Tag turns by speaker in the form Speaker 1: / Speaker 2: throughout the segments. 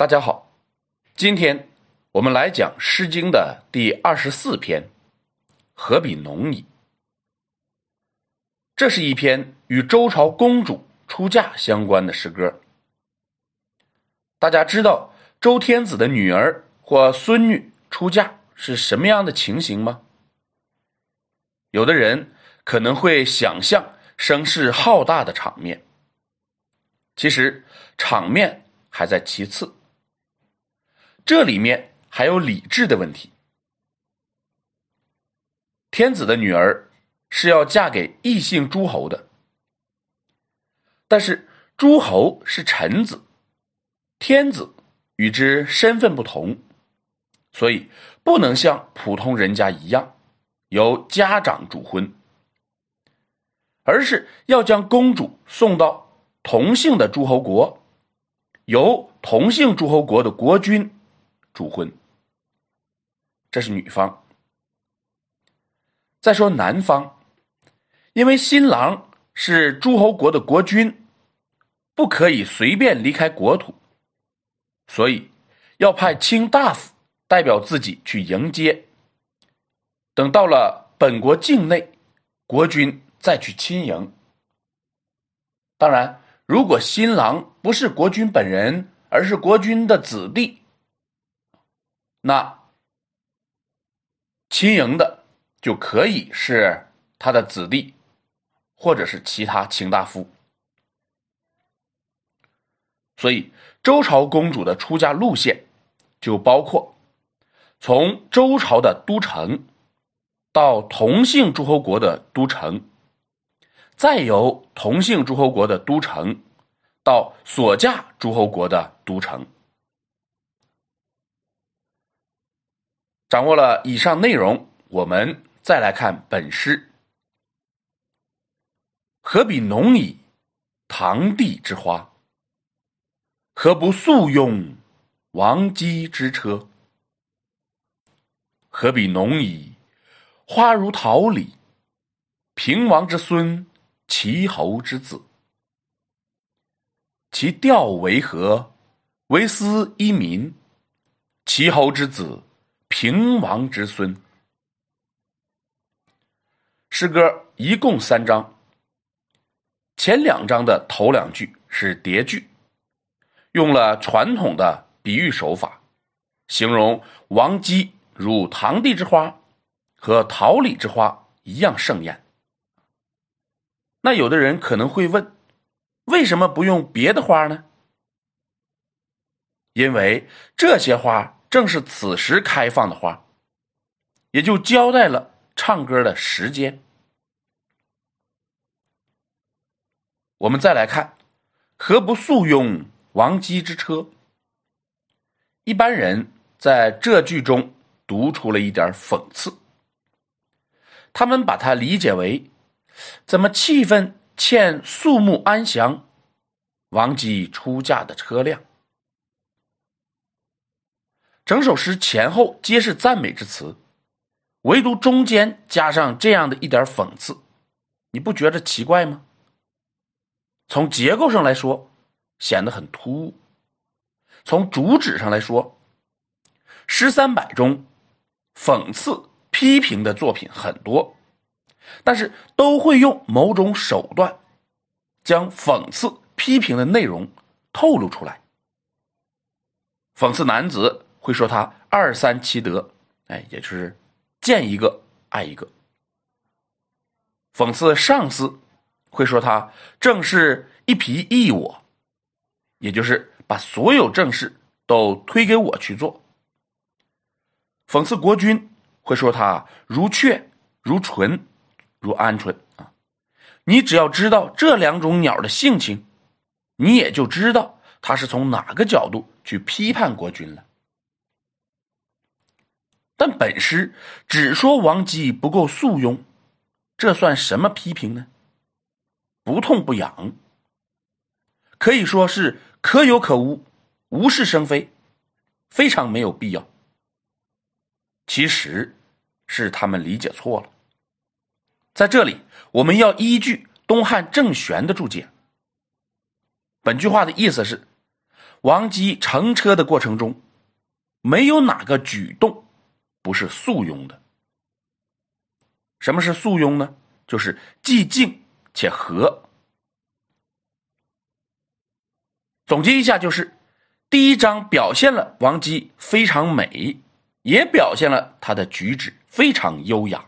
Speaker 1: 大家好，今天我们来讲《诗经》的第二十四篇《何比农矣》。这是一篇与周朝公主出嫁相关的诗歌。大家知道周天子的女儿或孙女出嫁是什么样的情形吗？有的人可能会想象声势浩大的场面，其实场面还在其次。这里面还有礼制的问题。天子的女儿是要嫁给异姓诸侯的，但是诸侯是臣子，天子与之身份不同，所以不能像普通人家一样由家长主婚，而是要将公主送到同姓的诸侯国，由同姓诸侯国的国君。主婚，这是女方。再说男方，因为新郎是诸侯国的国君，不可以随便离开国土，所以要派卿大夫代表自己去迎接。等到了本国境内，国君再去亲迎。当然，如果新郎不是国君本人，而是国君的子弟。那亲迎的就可以是他的子弟，或者是其他卿大夫。所以周朝公主的出嫁路线就包括从周朝的都城到同姓诸侯国的都城，再由同姓诸侯国的都城到所嫁诸侯国的都城。掌握了以上内容，我们再来看本诗。何比农矣，堂棣之花；何不速用王姬之车？何比农矣，花如桃李，平王之孙，齐侯之子。其调为何？为斯一民，齐侯之子。平王之孙。诗歌一共三章，前两章的头两句是叠句，用了传统的比喻手法，形容王姬如堂棣之花和桃李之花一样盛艳。那有的人可能会问，为什么不用别的花呢？因为这些花。正是此时开放的花，也就交代了唱歌的时间。我们再来看，何不速拥王姬之车？一般人在这句中读出了一点讽刺，他们把它理解为：怎么气氛欠肃穆安详？王姬出嫁的车辆。整首诗前后皆是赞美之词，唯独中间加上这样的一点讽刺，你不觉得奇怪吗？从结构上来说，显得很突兀；从主旨上来说，诗三百中讽刺批评的作品很多，但是都会用某种手段将讽刺批评的内容透露出来，讽刺男子。会说他二三其德，哎，也就是见一个爱一个。讽刺上司，会说他正是一皮一我，也就是把所有正事都推给我去做。讽刺国君，会说他如雀如纯如鹌鹑啊。你只要知道这两种鸟的性情，你也就知道他是从哪个角度去批判国君了。但本诗只说王姬不够素庸，这算什么批评呢？不痛不痒，可以说是可有可无，无事生非，非常没有必要。其实是他们理解错了。在这里，我们要依据东汉郑玄的注解。本句话的意思是：王姬乘车的过程中，没有哪个举动不是簇拥的。什么是簇拥呢？就是既静且和。总结一下，就是第一章表现了王姬非常美，也表现了她的举止非常优雅。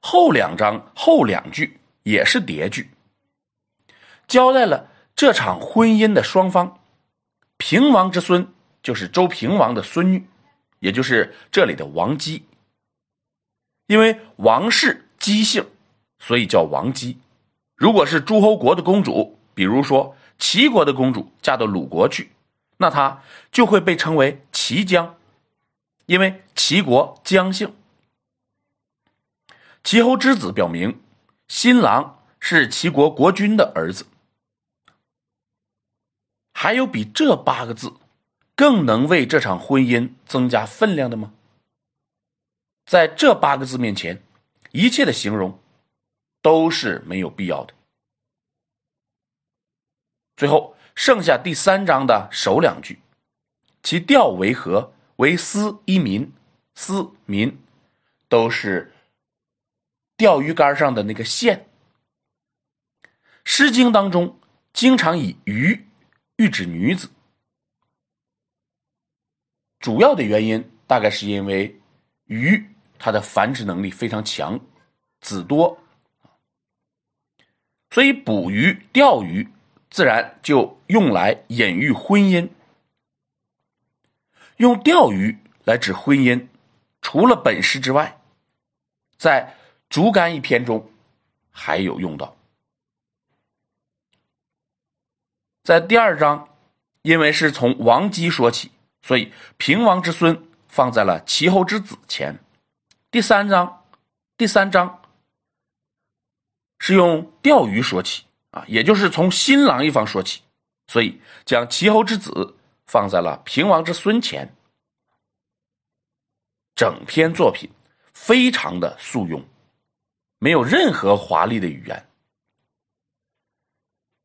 Speaker 1: 后两章后两句也是叠句，交代了这场婚姻的双方。平王之孙就是周平王的孙女，也就是这里的王姬。因为王氏姬姓，所以叫王姬。如果是诸侯国的公主，比如说齐国的公主嫁到鲁国去，那她就会被称为齐姜，因为齐国姜姓。齐侯之子表明，新郎是齐国国君的儿子。还有比这八个字更能为这场婚姻增加分量的吗？在这八个字面前，一切的形容都是没有必要的。最后剩下第三章的首两句，其调为和，为思一民，思民都是钓鱼竿上的那个线。《诗经》当中经常以鱼喻指女子，主要的原因大概是因为鱼。它的繁殖能力非常强，子多，所以捕鱼、钓鱼自然就用来隐喻婚姻。用钓鱼来指婚姻，除了本诗之外，在《竹竿》一篇中还有用到。在第二章，因为是从王姬说起，所以平王之孙放在了齐侯之子前。第三章，第三章是用钓鱼说起啊，也就是从新郎一方说起，所以将齐侯之子放在了平王之孙前。整篇作品非常的素庸，没有任何华丽的语言。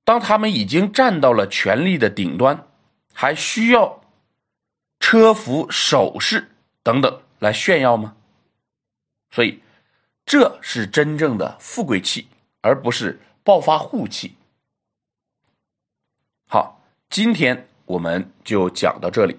Speaker 1: 当他们已经站到了权力的顶端，还需要车服、首饰等等来炫耀吗？所以，这是真正的富贵气，而不是暴发户气。好，今天我们就讲到这里。